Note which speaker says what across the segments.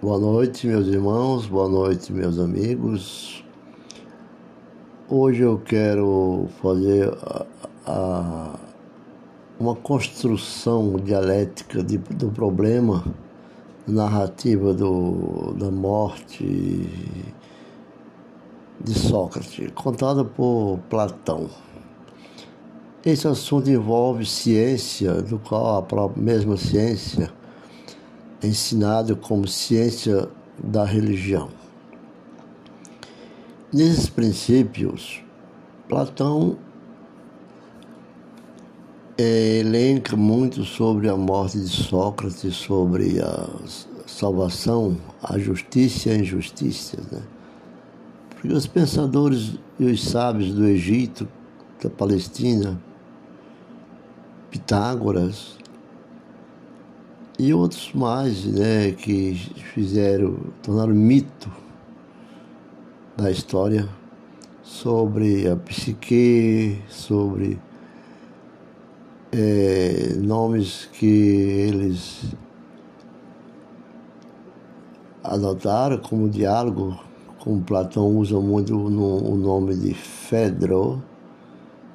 Speaker 1: Boa noite, meus irmãos, boa noite, meus amigos. Hoje eu quero fazer a, a, uma construção dialética de, do problema, narrativa do, da morte de Sócrates, contada por Platão. Esse assunto envolve ciência, do qual a própria mesma ciência ensinado como ciência da religião. Nesses princípios, Platão é, elenca muito sobre a morte de Sócrates, sobre a salvação, a justiça e a injustiça. Né? Porque os pensadores e os sábios do Egito, da Palestina, Pitágoras, e outros mais, né, que fizeram, tornaram mito da história sobre a psique, sobre é, nomes que eles adotaram como diálogo, como Platão usa muito o nome de Fedro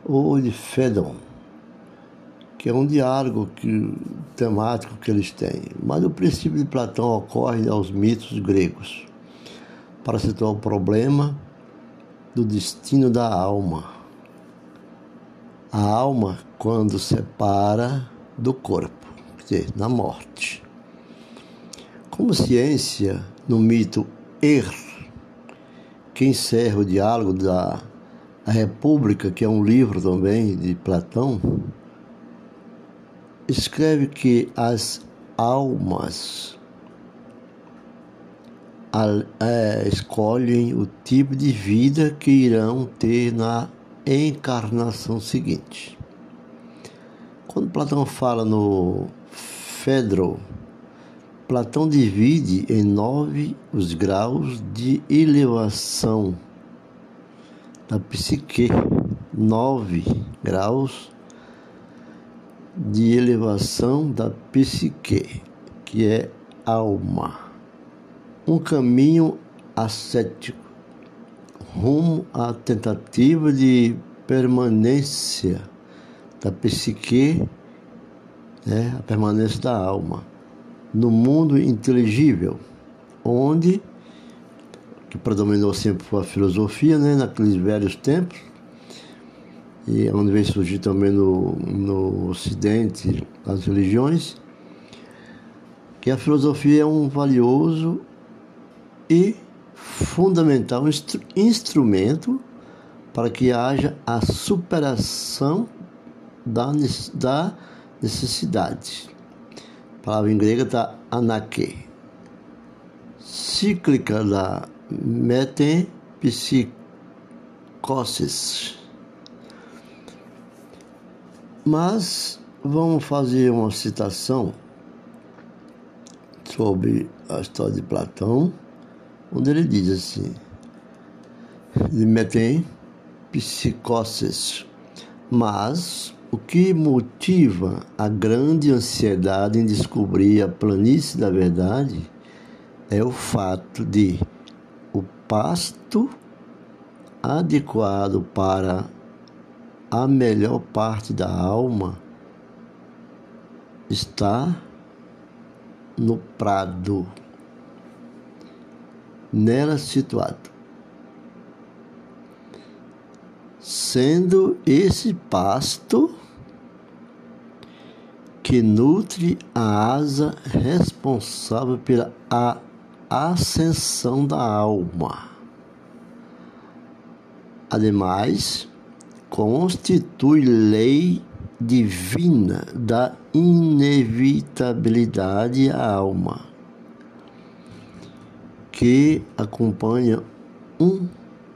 Speaker 1: ou de Fedon que é um diálogo que, temático que eles têm. Mas o princípio de Platão ocorre aos mitos gregos para situar o problema do destino da alma. A alma, quando separa do corpo, quer dizer, na morte. Como ciência, no mito Er, que encerra o diálogo da República, que é um livro também de Platão, escreve que as almas é, escolhem o tipo de vida que irão ter na encarnação seguinte. Quando Platão fala no Fedro, Platão divide em nove os graus de elevação da psique, nove graus de elevação da psique, que é alma. Um caminho ascético rumo à tentativa de permanência da psique, né, a permanência da alma, no mundo inteligível, onde que predominou sempre a filosofia, né, naqueles velhos tempos, e onde vem surgir também no, no Ocidente as religiões, que a filosofia é um valioso e fundamental instru instrumento para que haja a superação da, da necessidade. A palavra em grega está anake, cíclica da metempsicosis mas vamos fazer uma citação sobre a história de Platão, onde ele diz assim: de metem psicoses, mas o que motiva a grande ansiedade em descobrir a planície da verdade é o fato de o pasto adequado para a melhor parte da alma está no prado, nela situado. Sendo esse pasto que nutre a asa responsável pela ascensão da alma. Ademais, constitui lei divina da inevitabilidade à alma, que acompanha um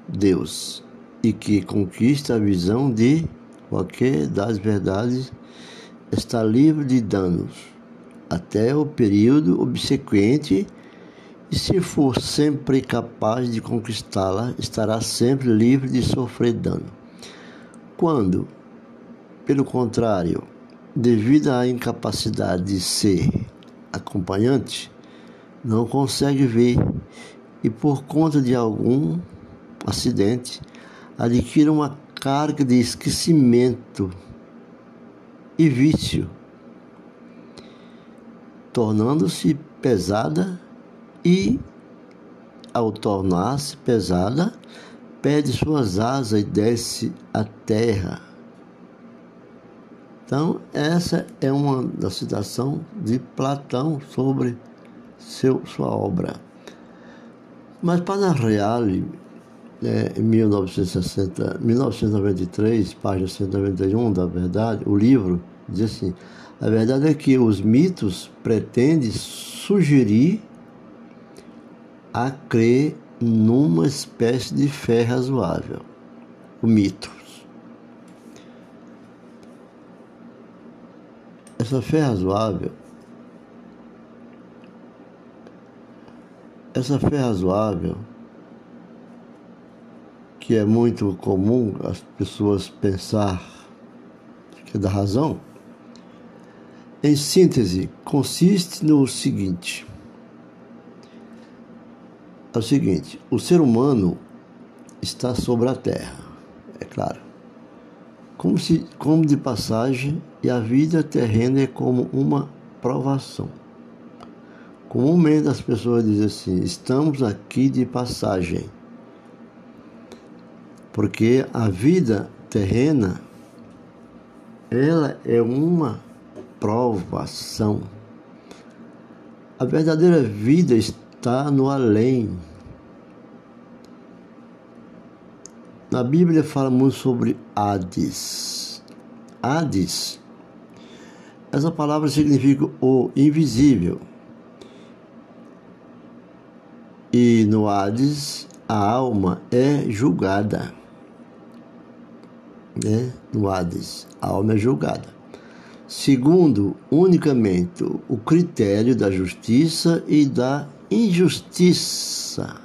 Speaker 1: Deus e que conquista a visão de qualquer das verdades está livre de danos até o período obsequente e se for sempre capaz de conquistá-la, estará sempre livre de sofrer dano. Quando, pelo contrário, devido à incapacidade de ser acompanhante, não consegue ver e, por conta de algum acidente, adquire uma carga de esquecimento e vício, tornando-se pesada e, ao tornar-se pesada, perde suas asas e desce à terra. Então, essa é uma da citação de Platão sobre seu, sua obra. Mas para Real, é, em 1960, 1993, página 191 da Verdade, o livro diz assim: a verdade é que os mitos pretendem sugerir a crer numa espécie de fé razoável. O mito. Essa fé razoável, essa fé razoável, que é muito comum as pessoas pensar que é da razão, em síntese, consiste no seguinte: é o seguinte, o ser humano está sobre a terra, é claro como, se, como de passagem, e a vida terrena é como uma provação. Comumente as pessoas dizem assim: estamos aqui de passagem. Porque a vida terrena, ela é uma provação. A verdadeira vida está no além, Na Bíblia fala muito sobre Hades. Hades, essa palavra significa o invisível. E no Hades, a alma é julgada. Né? No Hades, a alma é julgada. Segundo unicamente o critério da justiça e da injustiça.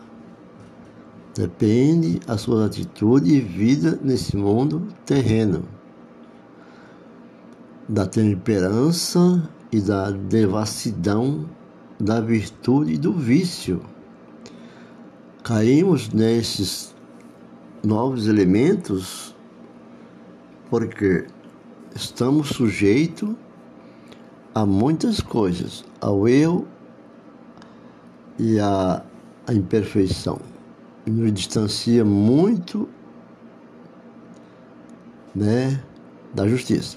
Speaker 1: Depende a sua atitude e vida nesse mundo terreno, da temperança e da devassidão, da virtude e do vício. Caímos nesses novos elementos porque estamos sujeitos a muitas coisas, ao eu e à imperfeição nos distancia muito né, da justiça.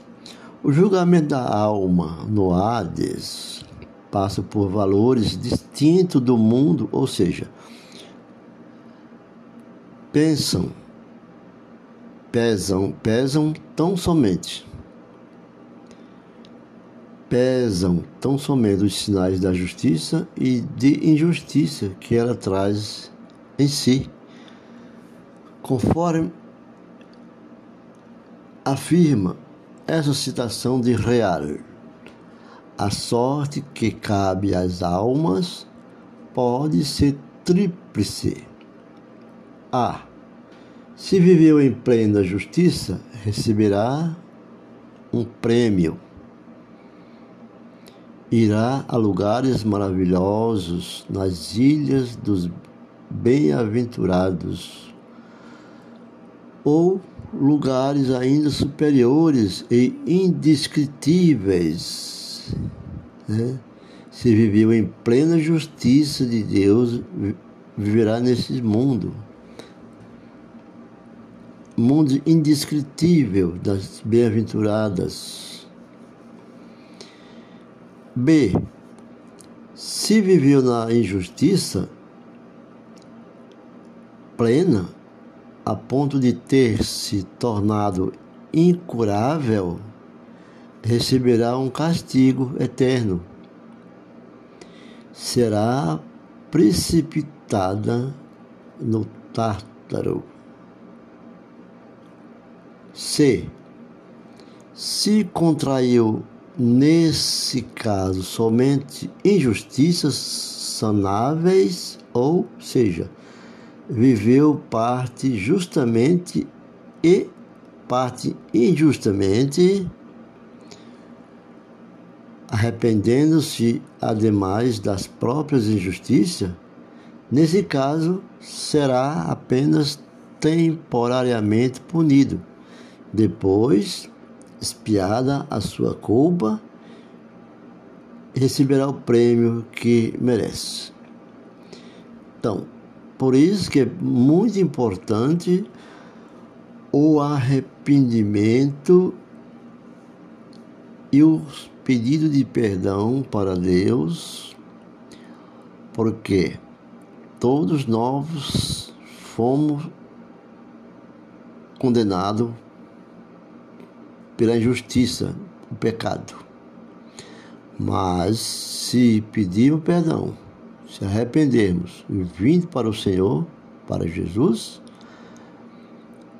Speaker 1: O julgamento da alma no Hades passa por valores distintos do mundo, ou seja, pensam, pesam, pesam tão somente, pesam tão somente os sinais da justiça e de injustiça que ela traz em si, conforme afirma essa citação de Real. A sorte que cabe às almas pode ser tríplice. A. Se viveu em plena justiça, receberá um prêmio. Irá a lugares maravilhosos nas ilhas dos bem-aventurados, ou lugares ainda superiores e indescritíveis. Né? Se viveu em plena justiça de Deus, viverá nesse mundo. Mundo indescritível das bem-aventuradas. B. Se viveu na injustiça, plena a ponto de ter se tornado incurável, receberá um castigo eterno. Será precipitada no Tártaro. C. Se contraiu, nesse caso, somente injustiças sanáveis, ou seja, viveu parte justamente e parte injustamente, arrependendo-se ademais das próprias injustiças, nesse caso será apenas temporariamente punido. Depois, espiada a sua culpa, receberá o prêmio que merece. Então, por isso que é muito importante o arrependimento e o pedido de perdão para Deus, porque todos nós fomos condenados pela injustiça, o pecado. Mas se pedirmos perdão, se arrependermos e vindo para o Senhor, para Jesus,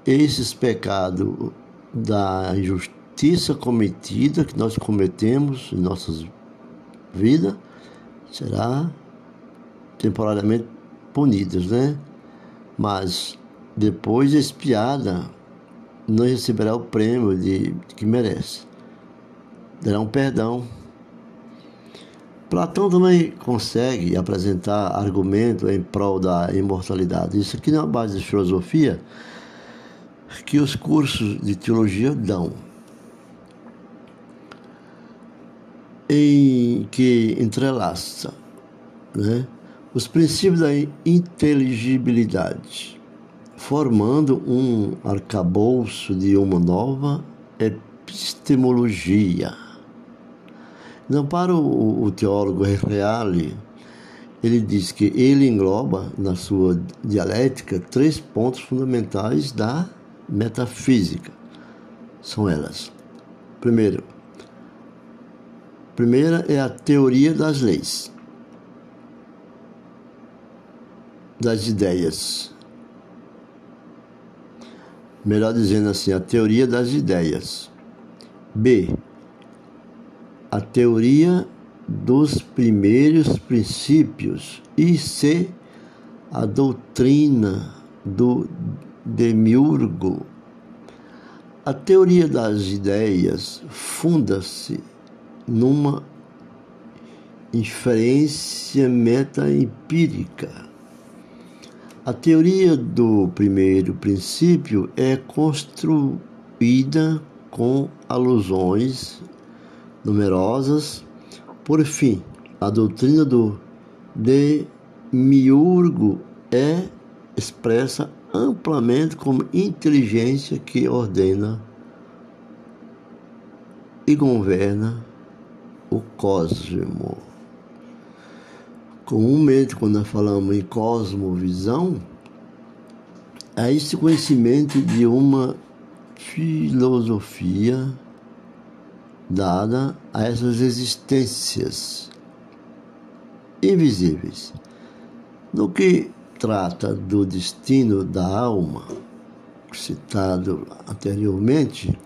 Speaker 1: esses pecados da injustiça cometida que nós cometemos em nossas vidas será temporariamente punidas, né? Mas depois expiada, não receberá o prêmio de, de que merece. Dará um perdão Platão também consegue apresentar argumento em prol da imortalidade. Isso aqui na base de filosofia que os cursos de teologia dão. Em que entrelaça né, os princípios da inteligibilidade, formando um arcabouço de uma nova epistemologia não, para o, o teólogo Reale, ele diz que ele engloba na sua dialética três pontos fundamentais da metafísica. São elas. Primeiro, primeira é a teoria das leis, das ideias. Melhor dizendo assim, a teoria das ideias. B, a teoria dos primeiros princípios e C, a doutrina do demiurgo. A teoria das ideias funda-se numa inferência metaempírica. A teoria do primeiro princípio é construída com alusões numerosas. Por fim, a doutrina do demiurgo é expressa amplamente como inteligência que ordena e governa o cosmo. Comumente, quando nós falamos em cosmovisão, é esse conhecimento de uma filosofia dada a essas existências invisíveis. No que trata do destino da alma, citado anteriormente,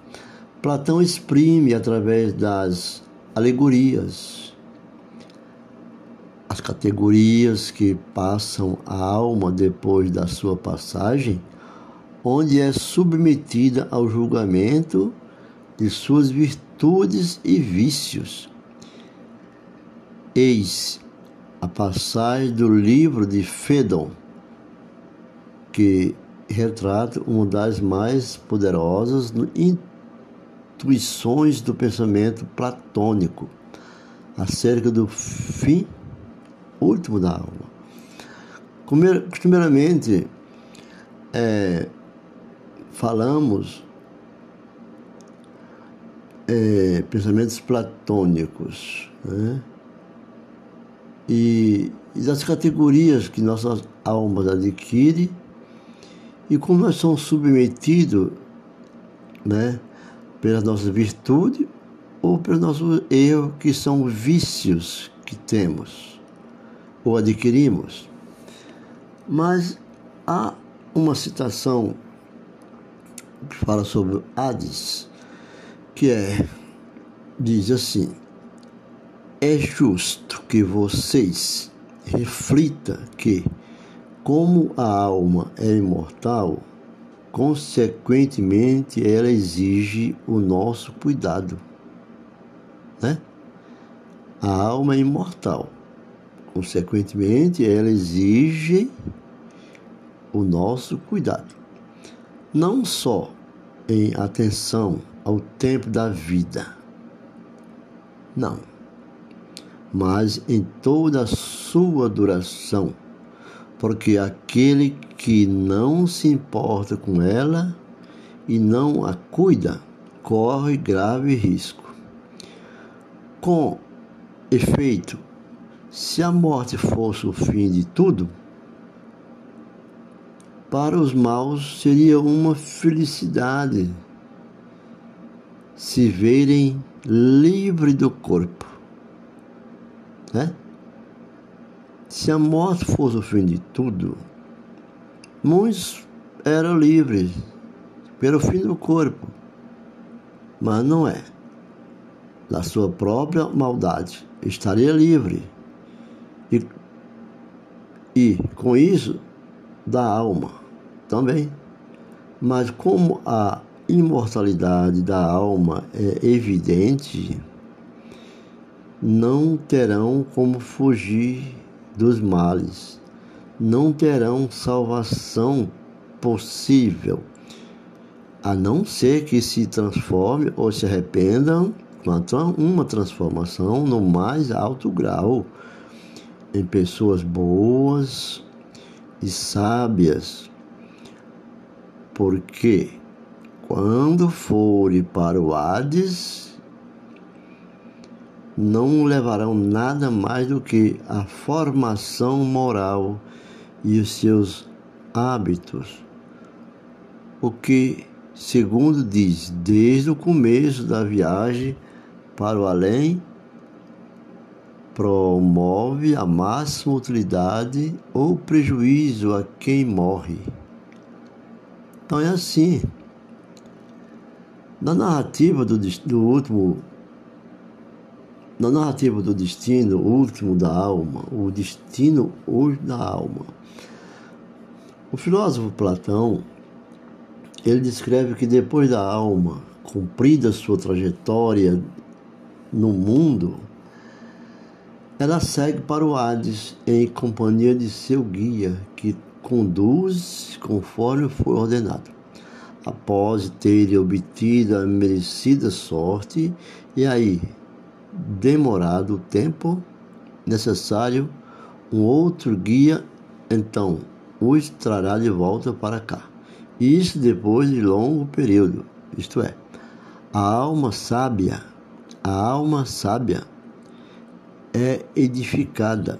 Speaker 1: Platão exprime através das alegorias as categorias que passam a alma depois da sua passagem, onde é submetida ao julgamento de suas virtudes e vícios. Eis a passagem do livro de Fédon, que retrata uma das mais poderosas intuições do pensamento platônico acerca do fim último da alma. Primeiramente, é, falamos é, pensamentos platônicos, né? E, e das categorias que nossas almas adquirem e como nós somos submetidos né, pelas nossas virtudes ou pelos nossos erros, que são vícios que temos ou adquirimos. Mas há uma citação que fala sobre Hades, que é, diz assim: é justo que vocês reflita que, como a alma é imortal, consequentemente ela exige o nosso cuidado, né? A alma é imortal. Consequentemente, ela exige o nosso cuidado. Não só em atenção ao tempo da vida, não, mas em toda a sua duração, porque aquele que não se importa com ela e não a cuida corre grave risco. Com efeito, se a morte fosse o fim de tudo, para os maus seria uma felicidade se verem livre do corpo. Né? Se a morte fosse o fim de tudo, muitos eram livres pelo fim do corpo, mas não é. Da sua própria maldade, estaria livre. E, e com isso, da alma também. Mas como a imortalidade da alma é evidente, não terão como fugir dos males, não terão salvação possível, a não ser que se transforme ou se arrependam quanto a uma transformação no mais alto grau em pessoas boas e sábias, porque quando forem para o Hades, não levarão nada mais do que a formação moral e os seus hábitos, o que, segundo diz, desde o começo da viagem para o além, promove a máxima utilidade ou prejuízo a quem morre. Então é assim. Na narrativa do, do último na narrativa do destino último da alma, o destino hoje da alma, o filósofo Platão ele descreve que depois da alma cumprida sua trajetória no mundo, ela segue para o Hades em companhia de seu guia, que conduz conforme foi ordenado. Após ter obtido a merecida sorte, e aí, demorado o tempo necessário, um outro guia então os trará de volta para cá. Isso depois de longo período, isto é, a alma sábia, a alma sábia é edificada.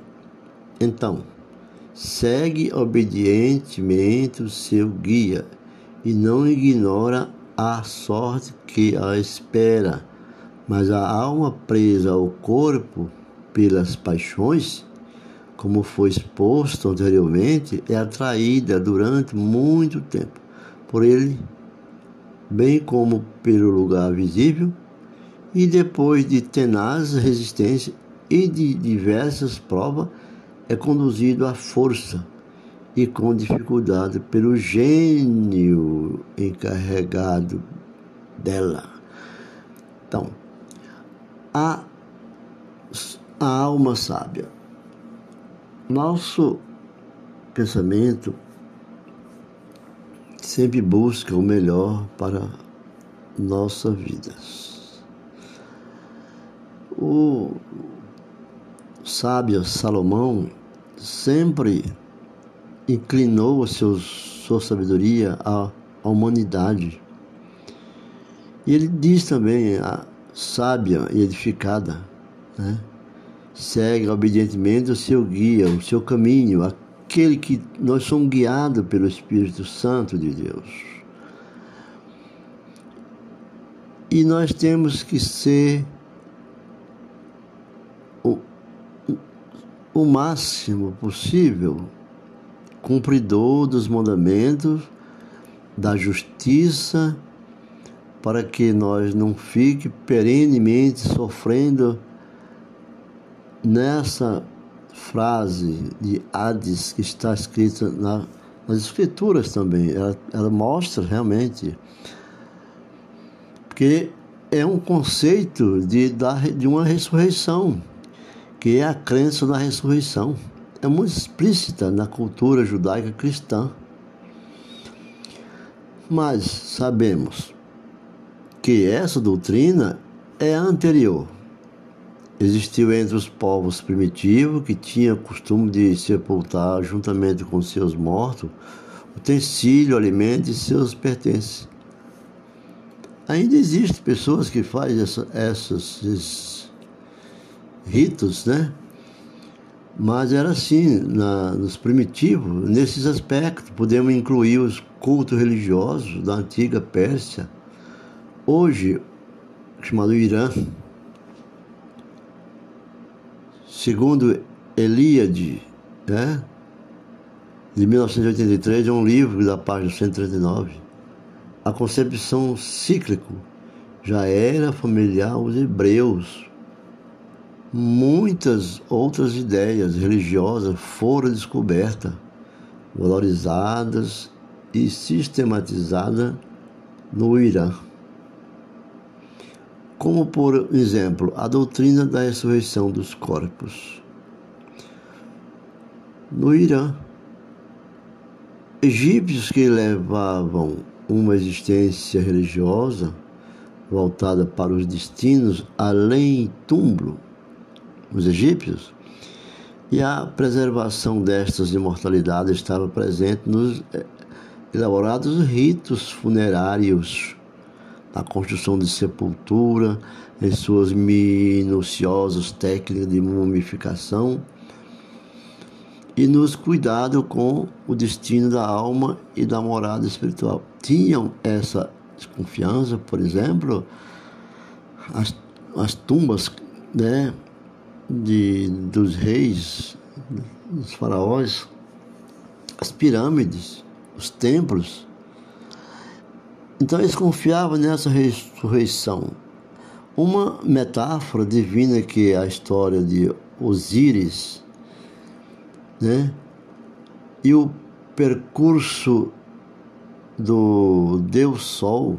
Speaker 1: Então, segue obedientemente o seu guia e não ignora a sorte que a espera. Mas a alma presa ao corpo pelas paixões, como foi exposto anteriormente, é atraída durante muito tempo por ele, bem como pelo lugar visível, e depois de tenaz resistência e de diversas provas é conduzido à força e com dificuldade pelo gênio encarregado dela. Então, a, a alma sábia. Nosso pensamento sempre busca o melhor para nossa vida. O sábio Salomão sempre inclinou seus, sua sabedoria à, à humanidade. E ele diz também, a sábia e edificada, né? segue obedientemente o seu guia, o seu caminho, aquele que nós somos guiados pelo Espírito Santo de Deus. E nós temos que ser o máximo possível cumpridor dos mandamentos, da justiça, para que nós não fique perenemente sofrendo nessa frase de Hades que está escrita na, nas escrituras também. Ela, ela mostra realmente que é um conceito de, de uma ressurreição que é a crença na ressurreição. É muito explícita na cultura judaica cristã. Mas sabemos que essa doutrina é anterior. Existiu entre os povos primitivos que tinham costume de sepultar juntamente com seus mortos utensílio, alimento e seus pertences. Ainda existem pessoas que fazem essa, essas, esses ritos, né? Mas era assim, na, nos primitivos, nesses aspectos, podemos incluir os cultos religiosos da antiga Pérsia, hoje chamado Irã. Segundo Eliade, né? de 1983, é um livro da página 139. A concepção cíclico já era familiar aos hebreus. Muitas outras ideias religiosas foram descobertas, valorizadas e sistematizadas no Irã. Como, por exemplo, a doutrina da ressurreição dos corpos. No Irã, egípcios que levavam uma existência religiosa voltada para os destinos além túmulo, os egípcios, e a preservação destas imortalidades estava presente nos eh, elaborados ritos funerários, na construção de sepultura, em suas minuciosas técnicas de mumificação e nos cuidado com o destino da alma e da morada espiritual. Tinham essa desconfiança, por exemplo, as, as tumbas né, de, dos reis, dos faraós, as pirâmides, os templos. Então eles confiavam nessa ressurreição. Uma metáfora divina que é a história de Osíris, né? E o percurso do Deus Sol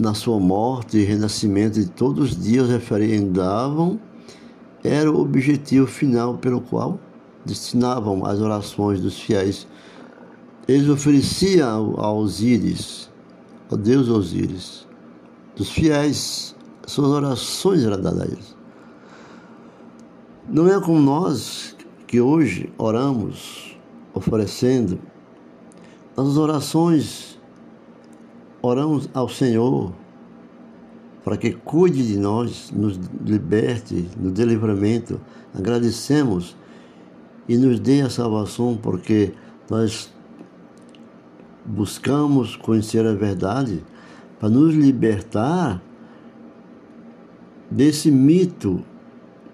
Speaker 1: na sua morte e renascimento de todos os dias referendavam era o objetivo final pelo qual destinavam as orações dos fiéis. Eles ofereciam a Osíris, ao Deus Osíris, dos fiéis, suas orações eram dadas a eles. Não é como nós que hoje oramos oferecendo nossas orações, oramos ao Senhor para que cuide de nós, nos liberte dê livramento. Agradecemos e nos dê a salvação, porque nós buscamos conhecer a verdade para nos libertar desse mito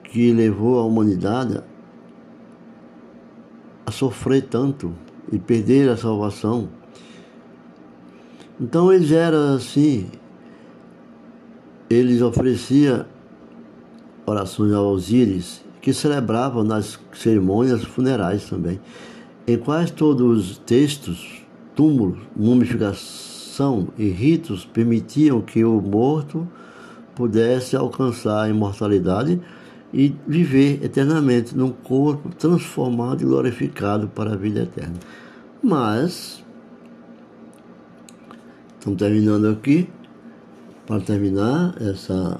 Speaker 1: que levou a humanidade a sofrer tanto e perder a salvação. Então eles eram assim, eles ofereciam orações ao Osíris, que celebravam nas cerimônias funerais também. Em quase todos os textos, túmulos, mumificação e ritos permitiam que o morto pudesse alcançar a imortalidade e viver eternamente num corpo transformado e glorificado para a vida eterna. Mas, estamos terminando aqui, para terminar essa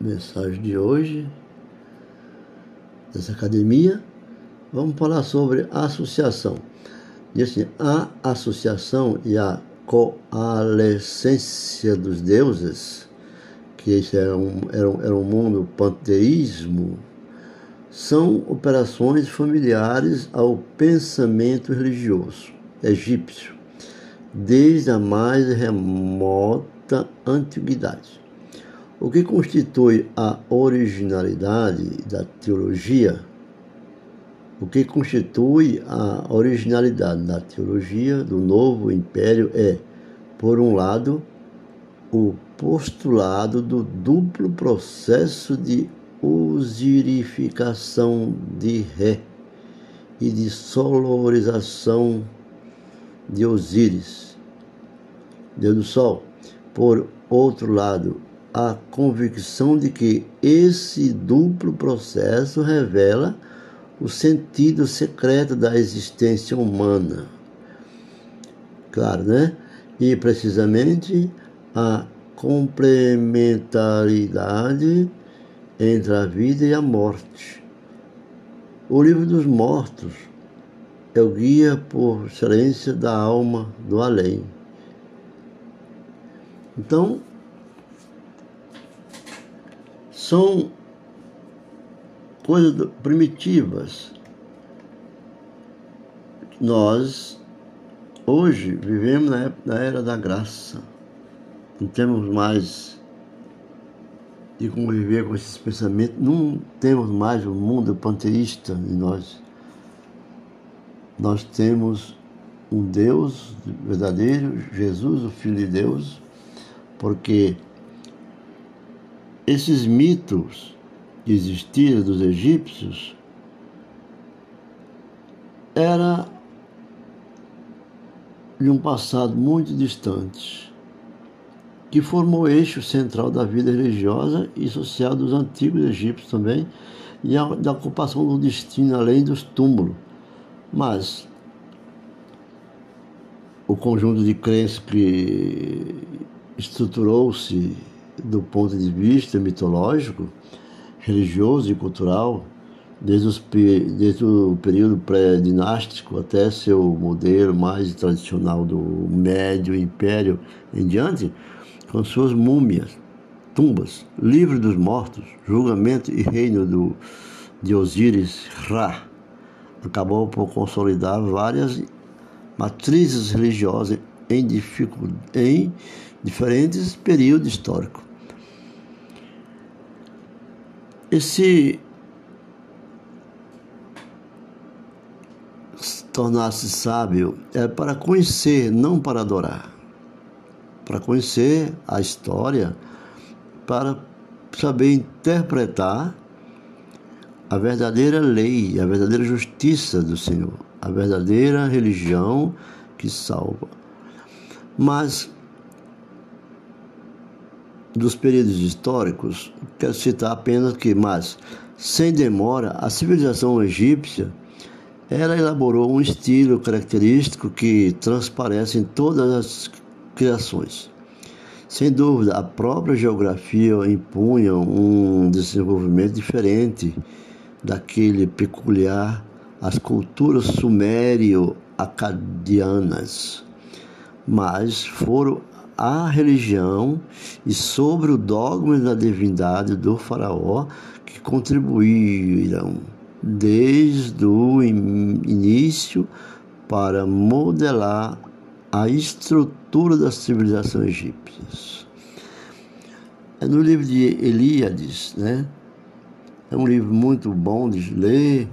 Speaker 1: mensagem de hoje, dessa academia, vamos falar sobre associação. Diz assim, a associação e a coalescência dos deuses que esse era um, era um, era um mundo panteísmo, são operações familiares ao pensamento religioso egípcio, desde a mais remota antiguidade. O que constitui a originalidade da teologia, o que constitui a originalidade da teologia do novo império é, por um lado, o postulado do duplo processo de osirificação de Ré e de solorização de Osíris, Deus do Sol. Por outro lado, a convicção de que esse duplo processo revela o sentido secreto da existência humana. Claro, né? E precisamente a complementaridade entre a vida e a morte. O livro dos mortos é o guia por excelência da alma do além. Então, são coisas primitivas. Nós, hoje, vivemos na, na era da graça. Não temos mais de conviver com esses pensamentos, não temos mais o mundo panteísta em nós. Nós temos um Deus verdadeiro, Jesus, o Filho de Deus, porque esses mitos que existiam dos egípcios era de um passado muito distante, que formou o eixo central da vida religiosa e social dos antigos egípcios também, e da ocupação do destino além dos túmulos. Mas o conjunto de crenças que estruturou-se do ponto de vista mitológico, religioso e cultural, desde, os, desde o período pré-dinástico até seu modelo mais tradicional do Médio Império em diante, com suas múmias, tumbas, livro dos mortos, julgamento e reino do, de Osíris Ra, acabou por consolidar várias matrizes religiosas em, em diferentes períodos históricos. Esse tornar-se sábio é para conhecer, não para adorar. Para conhecer a história, para saber interpretar a verdadeira lei, a verdadeira justiça do Senhor, a verdadeira religião que salva. Mas dos períodos históricos, quero citar apenas que, mas, sem demora, a civilização egípcia ela elaborou um estilo característico que transparece em todas as criações. Sem dúvida, a própria geografia impunha um desenvolvimento diferente daquele peculiar às culturas sumério-acadianas, mas foram a religião e sobre o dogma da divindade do faraó que contribuíram desde o início para modelar a estrutura das civilizações egípcias. É no livro de Elíades, né? É um livro muito bom de ler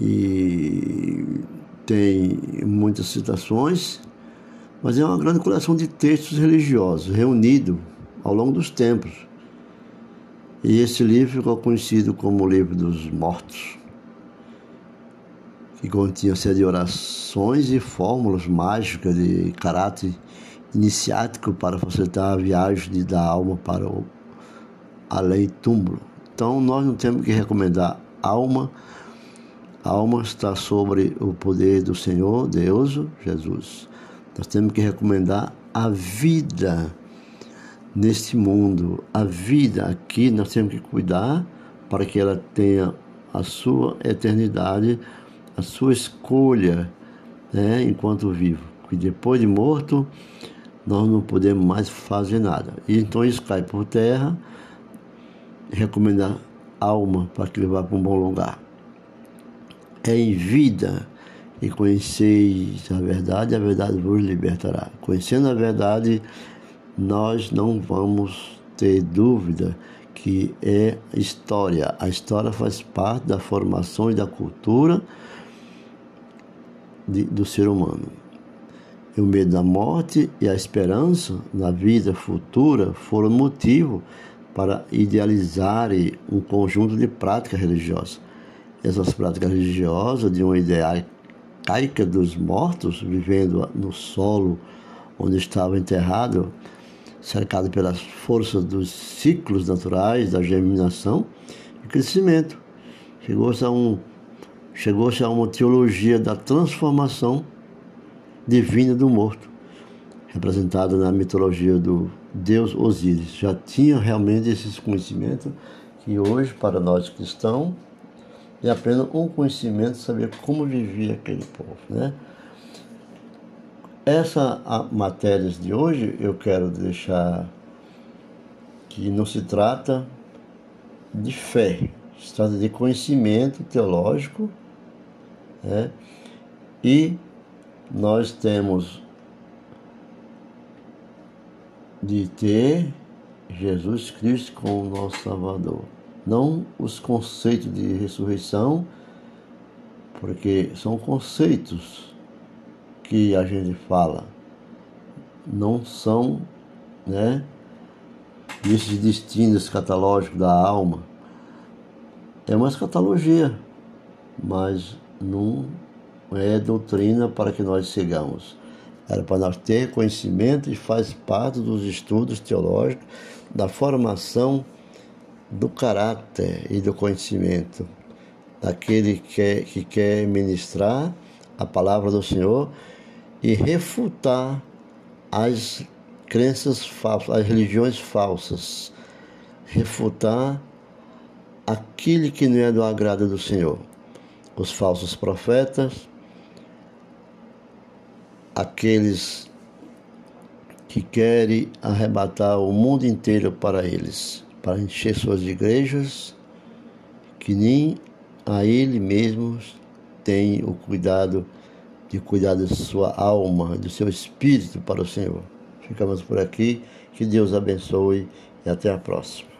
Speaker 1: e tem muitas citações mas é uma grande coleção de textos religiosos reunidos ao longo dos tempos. E esse livro ficou conhecido como o Livro dos Mortos, que continha série de orações e fórmulas mágicas de caráter iniciático para facilitar a viagem da alma para o além túmulo. Então nós não temos que recomendar alma. A alma está sobre o poder do Senhor, Deus, Jesus. Nós temos que recomendar a vida neste mundo. A vida aqui nós temos que cuidar para que ela tenha a sua eternidade, a sua escolha, né, enquanto vivo. Porque depois de morto, nós não podemos mais fazer nada. E então isso cai por terra. Recomendar alma para que levar para um bom lugar. É em vida e conheceis a verdade, a verdade vos libertará. Conhecendo a verdade, nós não vamos ter dúvida que é história. A história faz parte da formação e da cultura de, do ser humano. E o medo da morte e a esperança na vida futura foram motivo para idealizar um conjunto de práticas religiosas. Essas práticas religiosas, de um ideal arcaica dos mortos, vivendo no solo onde estava enterrado, cercado pelas forças dos ciclos naturais da germinação e crescimento. Chegou-se a, um, chegou a uma teologia da transformação divina do morto, representada na mitologia do deus Osíris. Já tinha realmente esses conhecimentos que hoje, para nós cristãos, é apenas um conhecimento saber como vivia aquele povo. Né? Essa matéria de hoje eu quero deixar que não se trata de fé, se trata de conhecimento teológico, né? e nós temos de ter Jesus Cristo como nosso Salvador. Não os conceitos de ressurreição, porque são conceitos que a gente fala não são, né, esses destinos escatológicos da alma. É uma escatologia, mas não é doutrina para que nós sigamos. Era para nós ter conhecimento e faz parte dos estudos teológicos, da formação do caráter e do conhecimento daquele que que quer ministrar a palavra do Senhor e refutar as crenças falsas, as religiões falsas, refutar aquilo que não é do agrado do Senhor, os falsos profetas, aqueles que querem arrebatar o mundo inteiro para eles, para encher suas igrejas, que nem a ele mesmo tem o cuidado de cuidar da sua alma, do seu espírito para o Senhor. Ficamos por aqui. Que Deus abençoe e até a próxima.